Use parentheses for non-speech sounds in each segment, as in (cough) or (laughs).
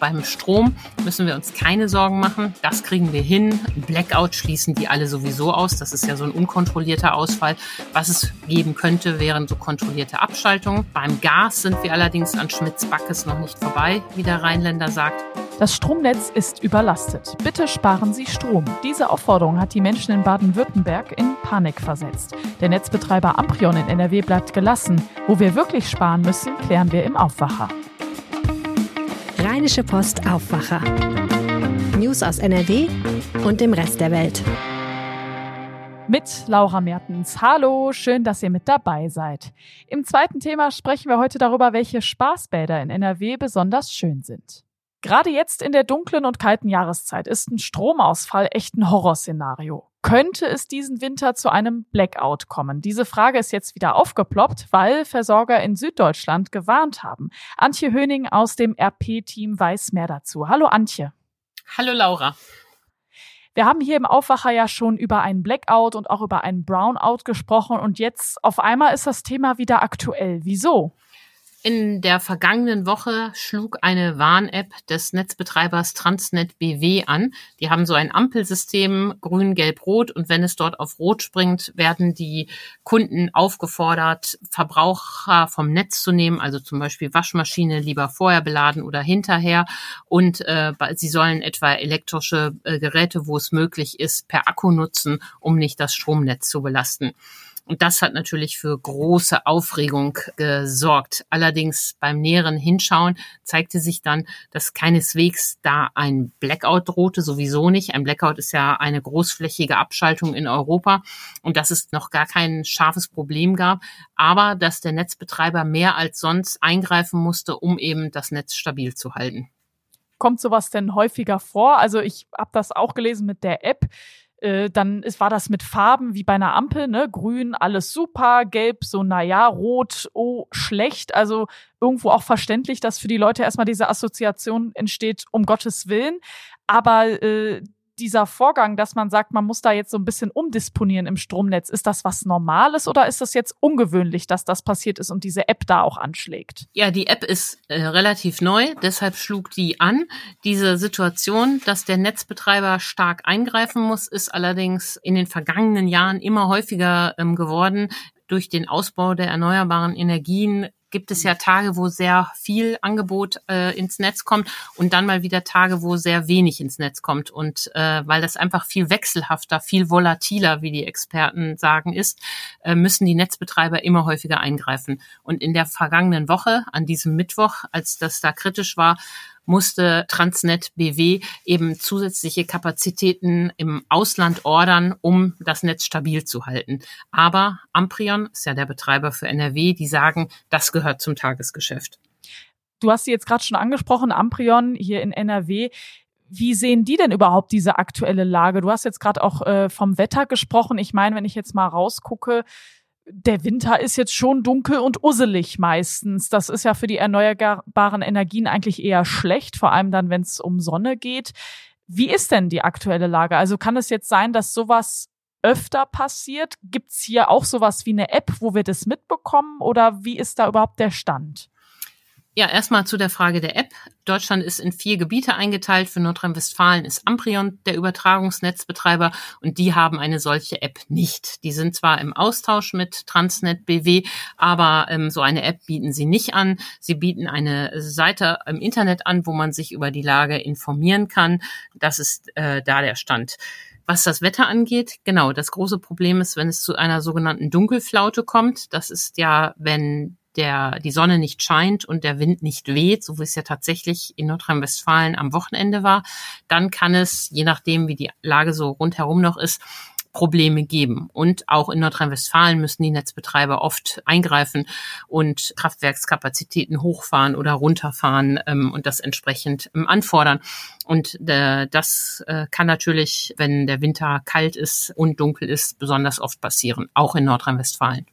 beim Strom müssen wir uns keine Sorgen machen. Das kriegen wir hin. Blackout schließen die alle sowieso aus. Das ist ja so ein unkontrollierter Ausfall. Was es geben könnte, wären so kontrollierte Abschaltungen. Beim Gas sind wir allerdings an Schmitz-Backes noch nicht vorbei, wie der Rheinländer sagt. Das Stromnetz ist überlastet. Bitte sparen Sie Strom. Diese Aufforderung hat die Menschen in Baden-Württemberg in Panik versetzt. Der Netzbetreiber Amprion in NRW bleibt gelassen. Wo wir wirklich sparen müssen, klären wir im Aufwacher. Rheinische Post Aufwacher. News aus NRW und dem Rest der Welt. Mit Laura Mertens. Hallo, schön, dass ihr mit dabei seid. Im zweiten Thema sprechen wir heute darüber, welche Spaßbäder in NRW besonders schön sind. Gerade jetzt in der dunklen und kalten Jahreszeit ist ein Stromausfall echt ein Horrorszenario. Könnte es diesen Winter zu einem Blackout kommen? Diese Frage ist jetzt wieder aufgeploppt, weil Versorger in Süddeutschland gewarnt haben. Antje Höning aus dem RP-Team weiß mehr dazu. Hallo Antje. Hallo Laura. Wir haben hier im Aufwacher ja schon über einen Blackout und auch über einen Brownout gesprochen und jetzt auf einmal ist das Thema wieder aktuell. Wieso? In der vergangenen Woche schlug eine Warn-App des Netzbetreibers Transnet BW an. Die haben so ein Ampelsystem, grün, gelb, rot. Und wenn es dort auf rot springt, werden die Kunden aufgefordert, Verbraucher vom Netz zu nehmen, also zum Beispiel Waschmaschine lieber vorher beladen oder hinterher. Und äh, sie sollen etwa elektrische äh, Geräte, wo es möglich ist, per Akku nutzen, um nicht das Stromnetz zu belasten. Und das hat natürlich für große Aufregung gesorgt. Allerdings beim näheren Hinschauen zeigte sich dann, dass keineswegs da ein Blackout drohte, sowieso nicht. Ein Blackout ist ja eine großflächige Abschaltung in Europa und dass es noch gar kein scharfes Problem gab, aber dass der Netzbetreiber mehr als sonst eingreifen musste, um eben das Netz stabil zu halten. Kommt sowas denn häufiger vor? Also ich habe das auch gelesen mit der App äh, dann ist, war das mit Farben wie bei einer Ampel, ne? Grün, alles super, gelb, so, naja, rot, oh, schlecht. Also irgendwo auch verständlich, dass für die Leute erstmal diese Assoziation entsteht, um Gottes Willen. Aber äh, dieser Vorgang, dass man sagt, man muss da jetzt so ein bisschen umdisponieren im Stromnetz, ist das was Normales oder ist das jetzt ungewöhnlich, dass das passiert ist und diese App da auch anschlägt? Ja, die App ist äh, relativ neu, deshalb schlug die an. Diese Situation, dass der Netzbetreiber stark eingreifen muss, ist allerdings in den vergangenen Jahren immer häufiger ähm, geworden durch den Ausbau der erneuerbaren Energien gibt es ja Tage, wo sehr viel Angebot äh, ins Netz kommt und dann mal wieder Tage, wo sehr wenig ins Netz kommt. Und äh, weil das einfach viel wechselhafter, viel volatiler, wie die Experten sagen, ist, äh, müssen die Netzbetreiber immer häufiger eingreifen. Und in der vergangenen Woche, an diesem Mittwoch, als das da kritisch war, musste Transnet BW eben zusätzliche Kapazitäten im Ausland ordern, um das Netz stabil zu halten. Aber Amprion ist ja der Betreiber für NRW, die sagen, das gehört zum Tagesgeschäft. Du hast sie jetzt gerade schon angesprochen, Amprion hier in NRW. Wie sehen die denn überhaupt diese aktuelle Lage? Du hast jetzt gerade auch äh, vom Wetter gesprochen. Ich meine, wenn ich jetzt mal rausgucke, der Winter ist jetzt schon dunkel und usselig meistens. Das ist ja für die erneuerbaren Energien eigentlich eher schlecht, vor allem dann, wenn es um Sonne geht. Wie ist denn die aktuelle Lage? Also kann es jetzt sein, dass sowas öfter passiert? Gibt es hier auch sowas wie eine App, wo wir das mitbekommen? Oder wie ist da überhaupt der Stand? Ja, erstmal zu der Frage der App. Deutschland ist in vier Gebiete eingeteilt. Für Nordrhein-Westfalen ist Amprion der Übertragungsnetzbetreiber und die haben eine solche App nicht. Die sind zwar im Austausch mit Transnet BW, aber ähm, so eine App bieten sie nicht an. Sie bieten eine Seite im Internet an, wo man sich über die Lage informieren kann. Das ist äh, da der Stand. Was das Wetter angeht, genau, das große Problem ist, wenn es zu einer sogenannten Dunkelflaute kommt. Das ist ja, wenn der, die Sonne nicht scheint und der Wind nicht weht, so wie es ja tatsächlich in Nordrhein-Westfalen am Wochenende war, dann kann es, je nachdem, wie die Lage so rundherum noch ist, Probleme geben. Und auch in Nordrhein-Westfalen müssen die Netzbetreiber oft eingreifen und Kraftwerkskapazitäten hochfahren oder runterfahren ähm, und das entsprechend ähm, anfordern. Und äh, das äh, kann natürlich, wenn der Winter kalt ist und dunkel ist, besonders oft passieren, auch in Nordrhein-Westfalen.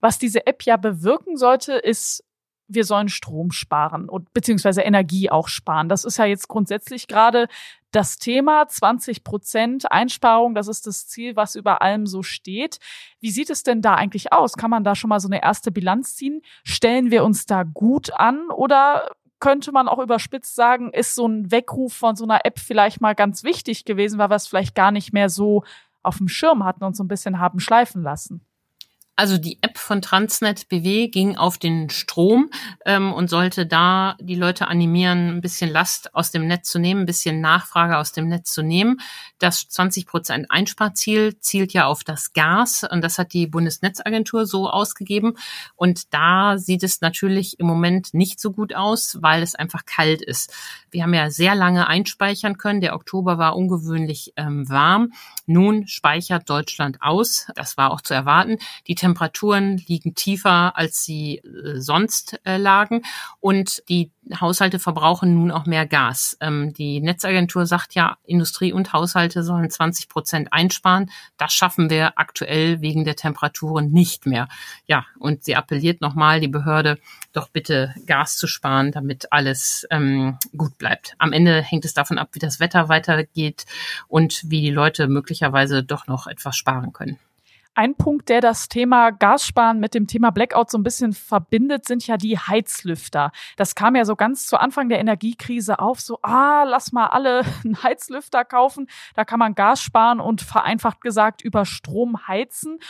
Was diese App ja bewirken sollte, ist, wir sollen Strom sparen und beziehungsweise Energie auch sparen. Das ist ja jetzt grundsätzlich gerade das Thema 20 Prozent Einsparung. Das ist das Ziel, was über allem so steht. Wie sieht es denn da eigentlich aus? Kann man da schon mal so eine erste Bilanz ziehen? Stellen wir uns da gut an oder könnte man auch überspitzt sagen, ist so ein Weckruf von so einer App vielleicht mal ganz wichtig gewesen, weil wir es vielleicht gar nicht mehr so auf dem Schirm hatten und so ein bisschen haben schleifen lassen. Also die App von Transnet BW ging auf den Strom ähm, und sollte da die Leute animieren, ein bisschen Last aus dem Netz zu nehmen, ein bisschen Nachfrage aus dem Netz zu nehmen. Das 20 Prozent Einsparziel zielt ja auf das Gas und das hat die Bundesnetzagentur so ausgegeben. Und da sieht es natürlich im Moment nicht so gut aus, weil es einfach kalt ist. Wir haben ja sehr lange einspeichern können. Der Oktober war ungewöhnlich ähm, warm. Nun speichert Deutschland aus. Das war auch zu erwarten. Die Temperaturen liegen tiefer, als sie äh, sonst äh, lagen und die Haushalte verbrauchen nun auch mehr Gas. Ähm, die Netzagentur sagt ja, Industrie und Haushalte sollen 20 Prozent einsparen. Das schaffen wir aktuell wegen der Temperaturen nicht mehr. Ja, und sie appelliert nochmal die Behörde, doch bitte Gas zu sparen, damit alles ähm, gut bleibt. Am Ende hängt es davon ab, wie das Wetter weitergeht und wie die Leute möglicherweise doch noch etwas sparen können. Ein Punkt, der das Thema Gassparen mit dem Thema Blackout so ein bisschen verbindet, sind ja die Heizlüfter. Das kam ja so ganz zu Anfang der Energiekrise auf, so, ah, lass mal alle (laughs) einen Heizlüfter kaufen. Da kann man Gas sparen und vereinfacht gesagt über Strom heizen.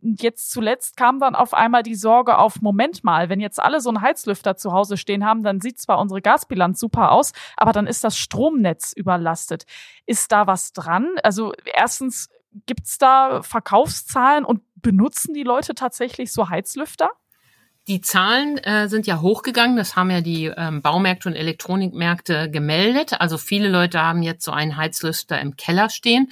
Und jetzt zuletzt kam dann auf einmal die Sorge auf, Moment mal, wenn jetzt alle so einen Heizlüfter zu Hause stehen haben, dann sieht zwar unsere Gasbilanz super aus, aber dann ist das Stromnetz überlastet. Ist da was dran? Also erstens, Gibt's da Verkaufszahlen und benutzen die Leute tatsächlich so Heizlüfter? Die Zahlen äh, sind ja hochgegangen. Das haben ja die ähm, Baumärkte und Elektronikmärkte gemeldet. Also viele Leute haben jetzt so einen Heizlüfter im Keller stehen.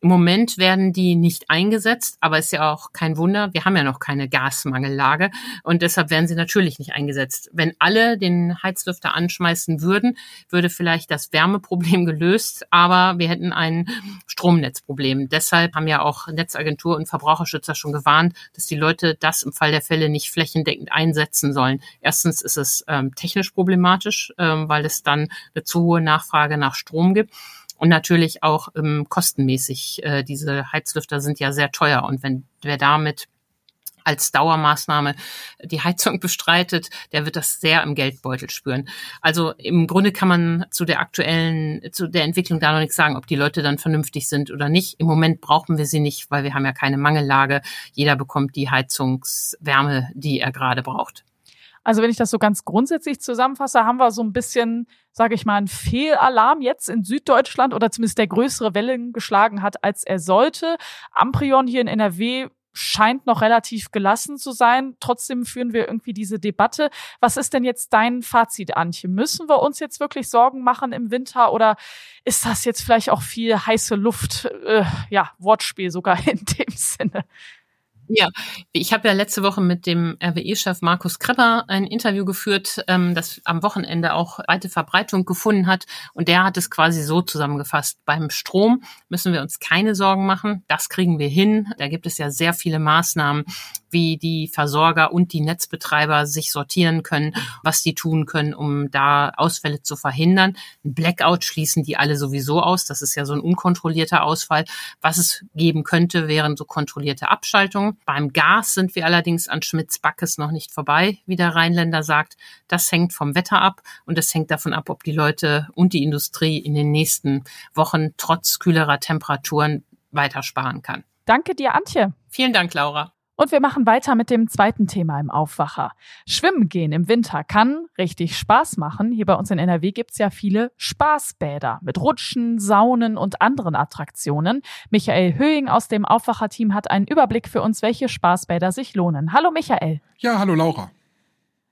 Im Moment werden die nicht eingesetzt, aber ist ja auch kein Wunder. Wir haben ja noch keine Gasmangellage und deshalb werden sie natürlich nicht eingesetzt. Wenn alle den Heizlüfter anschmeißen würden, würde vielleicht das Wärmeproblem gelöst, aber wir hätten ein Stromnetzproblem. Deshalb haben ja auch Netzagentur und Verbraucherschützer schon gewarnt, dass die Leute das im Fall der Fälle nicht flächendeckend einsetzen sollen. Erstens ist es ähm, technisch problematisch, ähm, weil es dann eine zu hohe Nachfrage nach Strom gibt und natürlich auch ähm, kostenmäßig. Äh, diese Heizlüfter sind ja sehr teuer und wenn wer damit als Dauermaßnahme die Heizung (laughs) bestreitet, der wird das sehr im Geldbeutel spüren. Also im Grunde kann man zu der aktuellen, zu der Entwicklung da noch nichts sagen, ob die Leute dann vernünftig sind oder nicht. Im Moment brauchen wir sie nicht, weil wir haben ja keine Mangellage. Jeder bekommt die Heizungswärme, die er gerade braucht. Also wenn ich das so ganz grundsätzlich zusammenfasse, haben wir so ein bisschen, sage ich mal, einen Fehlalarm jetzt in Süddeutschland oder zumindest der größere Wellen geschlagen hat, als er sollte. Amprion hier in NRW scheint noch relativ gelassen zu sein. Trotzdem führen wir irgendwie diese Debatte. Was ist denn jetzt dein Fazit, Antje? Müssen wir uns jetzt wirklich Sorgen machen im Winter oder ist das jetzt vielleicht auch viel heiße Luft? Äh, ja, Wortspiel sogar (laughs) in dem Sinne. Ja, ich habe ja letzte Woche mit dem RWE-Chef Markus Krepper ein Interview geführt, ähm, das am Wochenende auch weite Verbreitung gefunden hat. Und der hat es quasi so zusammengefasst. Beim Strom müssen wir uns keine Sorgen machen. Das kriegen wir hin. Da gibt es ja sehr viele Maßnahmen, wie die Versorger und die Netzbetreiber sich sortieren können, was die tun können, um da Ausfälle zu verhindern. Ein Blackout schließen die alle sowieso aus. Das ist ja so ein unkontrollierter Ausfall. Was es geben könnte, wären so kontrollierte Abschaltungen. Beim Gas sind wir allerdings an Schmitz-Backes noch nicht vorbei, wie der Rheinländer sagt. Das hängt vom Wetter ab und es hängt davon ab, ob die Leute und die Industrie in den nächsten Wochen trotz kühlerer Temperaturen weiter sparen kann. Danke dir, Antje. Vielen Dank, Laura. Und wir machen weiter mit dem zweiten Thema im Aufwacher. Schwimmen gehen im Winter kann richtig Spaß machen. Hier bei uns in NRW gibt's ja viele Spaßbäder mit Rutschen, Saunen und anderen Attraktionen. Michael Höhing aus dem Aufwacher-Team hat einen Überblick für uns, welche Spaßbäder sich lohnen. Hallo Michael. Ja, hallo Laura.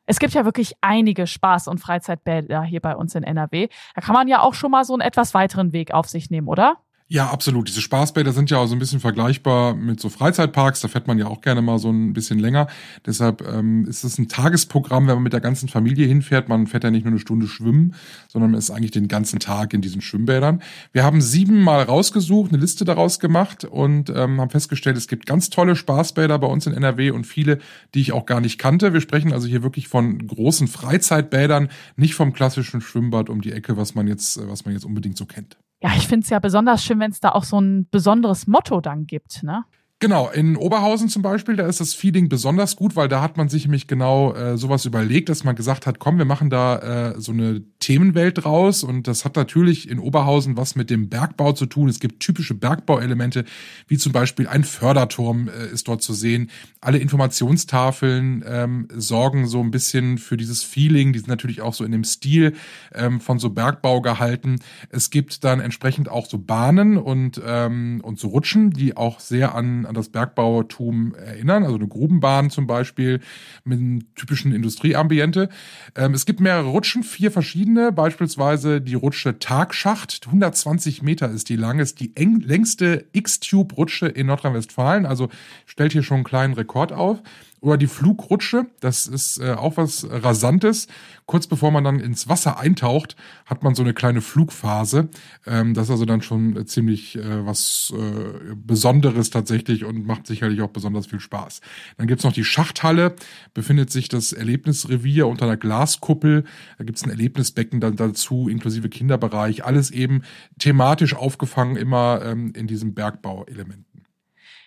Es gibt ja wirklich einige Spaß- und Freizeitbäder hier bei uns in NRW. Da kann man ja auch schon mal so einen etwas weiteren Weg auf sich nehmen, oder? Ja, absolut. Diese Spaßbäder sind ja auch so ein bisschen vergleichbar mit so Freizeitparks. Da fährt man ja auch gerne mal so ein bisschen länger. Deshalb ähm, ist es ein Tagesprogramm, wenn man mit der ganzen Familie hinfährt. Man fährt ja nicht nur eine Stunde schwimmen, sondern man ist eigentlich den ganzen Tag in diesen Schwimmbädern. Wir haben sieben Mal rausgesucht, eine Liste daraus gemacht und ähm, haben festgestellt, es gibt ganz tolle Spaßbäder bei uns in NRW und viele, die ich auch gar nicht kannte. Wir sprechen also hier wirklich von großen Freizeitbädern, nicht vom klassischen Schwimmbad um die Ecke, was man jetzt, was man jetzt unbedingt so kennt ja, ich finde es ja besonders schön, wenn es da auch so ein besonderes Motto dann gibt, ne? Genau, in Oberhausen zum Beispiel, da ist das Feeling besonders gut, weil da hat man sich nämlich genau äh, sowas überlegt, dass man gesagt hat, komm, wir machen da äh, so eine Themenwelt draus und das hat natürlich in Oberhausen was mit dem Bergbau zu tun. Es gibt typische Bergbauelemente, wie zum Beispiel ein Förderturm äh, ist dort zu sehen. Alle Informationstafeln ähm, sorgen so ein bisschen für dieses Feeling, die sind natürlich auch so in dem Stil ähm, von so Bergbau gehalten. Es gibt dann entsprechend auch so Bahnen und, ähm, und so Rutschen, die auch sehr an an, das Bergbautum erinnern, also eine Grubenbahn zum Beispiel mit einem typischen Industrieambiente. Ähm, es gibt mehrere Rutschen, vier verschiedene, beispielsweise die Rutsche Tagschacht, 120 Meter ist die lang, ist die eng, längste X-Tube-Rutsche in Nordrhein-Westfalen, also stellt hier schon einen kleinen Rekord auf. Oder die Flugrutsche, das ist äh, auch was Rasantes. Kurz bevor man dann ins Wasser eintaucht, hat man so eine kleine Flugphase. Ähm, das ist also dann schon ziemlich äh, was äh, Besonderes tatsächlich und macht sicherlich auch besonders viel Spaß. Dann gibt's noch die Schachthalle, befindet sich das Erlebnisrevier unter einer Glaskuppel. Da gibt's ein Erlebnisbecken dann dazu, inklusive Kinderbereich. Alles eben thematisch aufgefangen, immer ähm, in diesem Bergbauelement.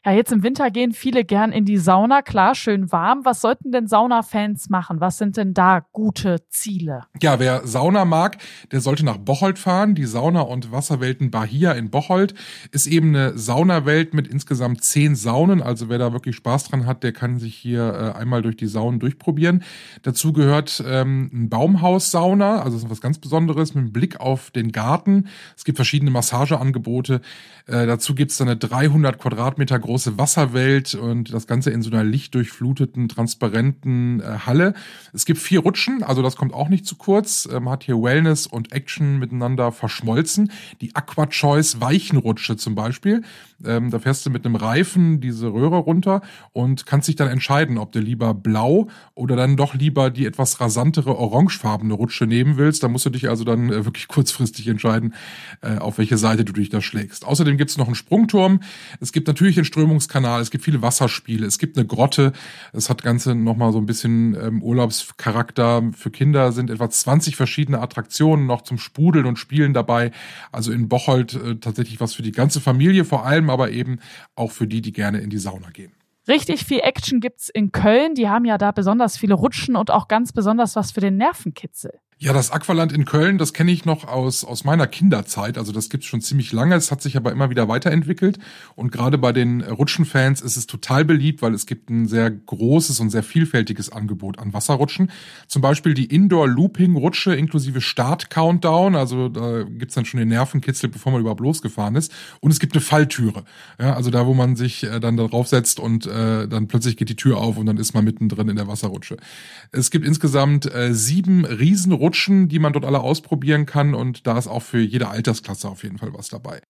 Ja, jetzt im Winter gehen viele gern in die Sauna. Klar, schön warm. Was sollten denn Sauna-Fans machen? Was sind denn da gute Ziele? Ja, wer Sauna mag, der sollte nach Bocholt fahren. Die Sauna- und Wasserwelten Bahia in Bocholt ist eben eine Saunawelt mit insgesamt zehn Saunen. Also wer da wirklich Spaß dran hat, der kann sich hier äh, einmal durch die Saunen durchprobieren. Dazu gehört ähm, ein Baumhaus-Sauna, also das ist was ganz Besonderes mit Blick auf den Garten. Es gibt verschiedene Massageangebote. Äh, dazu gibt's dann eine 300 Quadratmeter große Wasserwelt und das Ganze in so einer lichtdurchfluteten, transparenten äh, Halle. Es gibt vier Rutschen, also das kommt auch nicht zu kurz. Man hat hier Wellness und Action miteinander verschmolzen. Die Aqua Choice Weichenrutsche zum Beispiel. Ähm, da fährst du mit einem Reifen diese Röhre runter und kannst dich dann entscheiden, ob du lieber blau oder dann doch lieber die etwas rasantere orangefarbene Rutsche nehmen willst. Da musst du dich also dann äh, wirklich kurzfristig entscheiden, äh, auf welche Seite du dich da schlägst. Außerdem gibt es noch einen Sprungturm. Es gibt natürlich den Strömungskanal, es gibt viele Wasserspiele, es gibt eine Grotte. Es hat Ganze nochmal so ein bisschen ähm, Urlaubscharakter. Für Kinder sind etwa 20 verschiedene Attraktionen noch zum Sprudeln und Spielen dabei. Also in Bocholt äh, tatsächlich was für die ganze Familie vor allem aber eben auch für die, die gerne in die Sauna gehen. Richtig viel Action gibt's in Köln. Die haben ja da besonders viele Rutschen und auch ganz besonders was für den Nervenkitzel. Ja, das Aqualand in Köln, das kenne ich noch aus, aus meiner Kinderzeit. Also das gibt's schon ziemlich lange. Es hat sich aber immer wieder weiterentwickelt. Und gerade bei den Rutschenfans ist es total beliebt, weil es gibt ein sehr großes und sehr vielfältiges Angebot an Wasserrutschen. Zum Beispiel die Indoor-Looping-Rutsche inklusive Start-Countdown. Also da gibt's dann schon den Nervenkitzel, bevor man überhaupt losgefahren ist. Und es gibt eine Falltüre. Ja, also da, wo man sich äh, dann darauf setzt und äh, dann plötzlich geht die Tür auf und dann ist man mittendrin in der Wasserrutsche. Es gibt insgesamt äh, sieben Riesenrutschen Rutschen, die man dort alle ausprobieren kann. Und da ist auch für jede Altersklasse auf jeden Fall was dabei.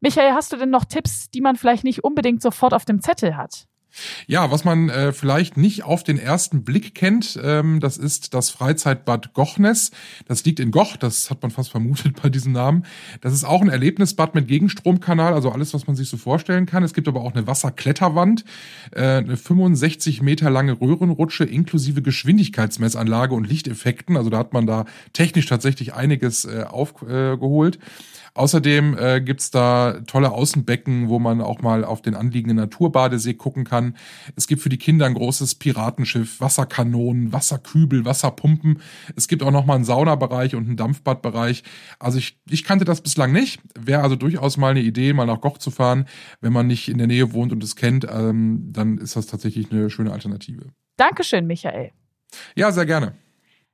Michael, hast du denn noch Tipps, die man vielleicht nicht unbedingt sofort auf dem Zettel hat? Ja, was man äh, vielleicht nicht auf den ersten Blick kennt, ähm, das ist das Freizeitbad Gochnes. Das liegt in Goch, das hat man fast vermutet bei diesem Namen. Das ist auch ein Erlebnisbad mit Gegenstromkanal, also alles, was man sich so vorstellen kann. Es gibt aber auch eine Wasserkletterwand, äh, eine 65 Meter lange Röhrenrutsche inklusive Geschwindigkeitsmessanlage und Lichteffekten. Also da hat man da technisch tatsächlich einiges äh, aufgeholt. Außerdem äh, gibt's da tolle Außenbecken, wo man auch mal auf den anliegenden Naturbadesee gucken kann. Es gibt für die Kinder ein großes Piratenschiff, Wasserkanonen, Wasserkübel, Wasserpumpen. Es gibt auch noch mal einen Saunabereich und einen Dampfbadbereich. Also ich, ich kannte das bislang nicht. Wäre also durchaus mal eine Idee, mal nach Goch zu fahren. Wenn man nicht in der Nähe wohnt und es kennt, ähm, dann ist das tatsächlich eine schöne Alternative. Dankeschön, Michael. Ja, sehr gerne.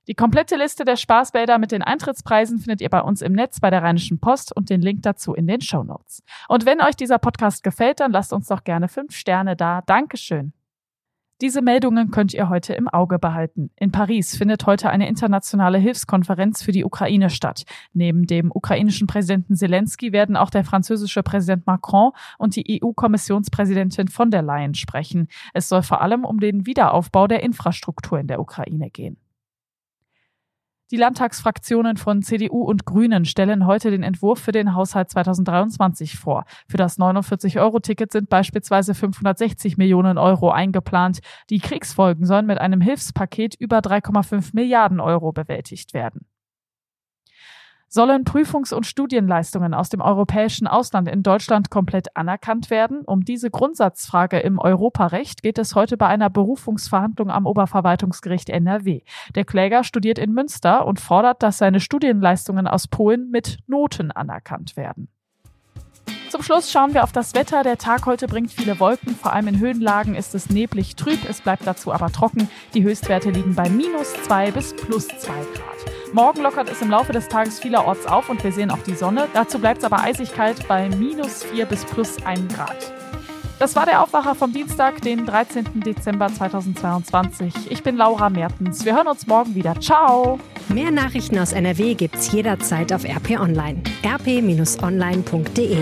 Die komplette Liste der Spaßbäder mit den Eintrittspreisen findet ihr bei uns im Netz bei der Rheinischen Post und den Link dazu in den Show Notes. Und wenn euch dieser Podcast gefällt, dann lasst uns doch gerne fünf Sterne da. Dankeschön. Diese Meldungen könnt ihr heute im Auge behalten. In Paris findet heute eine internationale Hilfskonferenz für die Ukraine statt. Neben dem ukrainischen Präsidenten Zelensky werden auch der französische Präsident Macron und die EU-Kommissionspräsidentin von der Leyen sprechen. Es soll vor allem um den Wiederaufbau der Infrastruktur in der Ukraine gehen. Die Landtagsfraktionen von CDU und Grünen stellen heute den Entwurf für den Haushalt 2023 vor. Für das 49-Euro-Ticket sind beispielsweise 560 Millionen Euro eingeplant. Die Kriegsfolgen sollen mit einem Hilfspaket über 3,5 Milliarden Euro bewältigt werden. Sollen Prüfungs- und Studienleistungen aus dem europäischen Ausland in Deutschland komplett anerkannt werden? Um diese Grundsatzfrage im Europarecht geht es heute bei einer Berufungsverhandlung am Oberverwaltungsgericht NRW. Der Kläger studiert in Münster und fordert, dass seine Studienleistungen aus Polen mit Noten anerkannt werden. Zum Schluss schauen wir auf das Wetter. Der Tag heute bringt viele Wolken. Vor allem in Höhenlagen ist es neblig trüb. Es bleibt dazu aber trocken. Die Höchstwerte liegen bei minus zwei bis plus zwei Grad. Morgen lockert es im Laufe des Tages vielerorts auf und wir sehen auch die Sonne. Dazu bleibt es aber eisig kalt bei minus vier bis plus ein Grad. Das war der Aufwacher vom Dienstag, den 13. Dezember 2022. Ich bin Laura Mertens. Wir hören uns morgen wieder. Ciao! Mehr Nachrichten aus NRW gibt's jederzeit auf RP Online. rp-online.de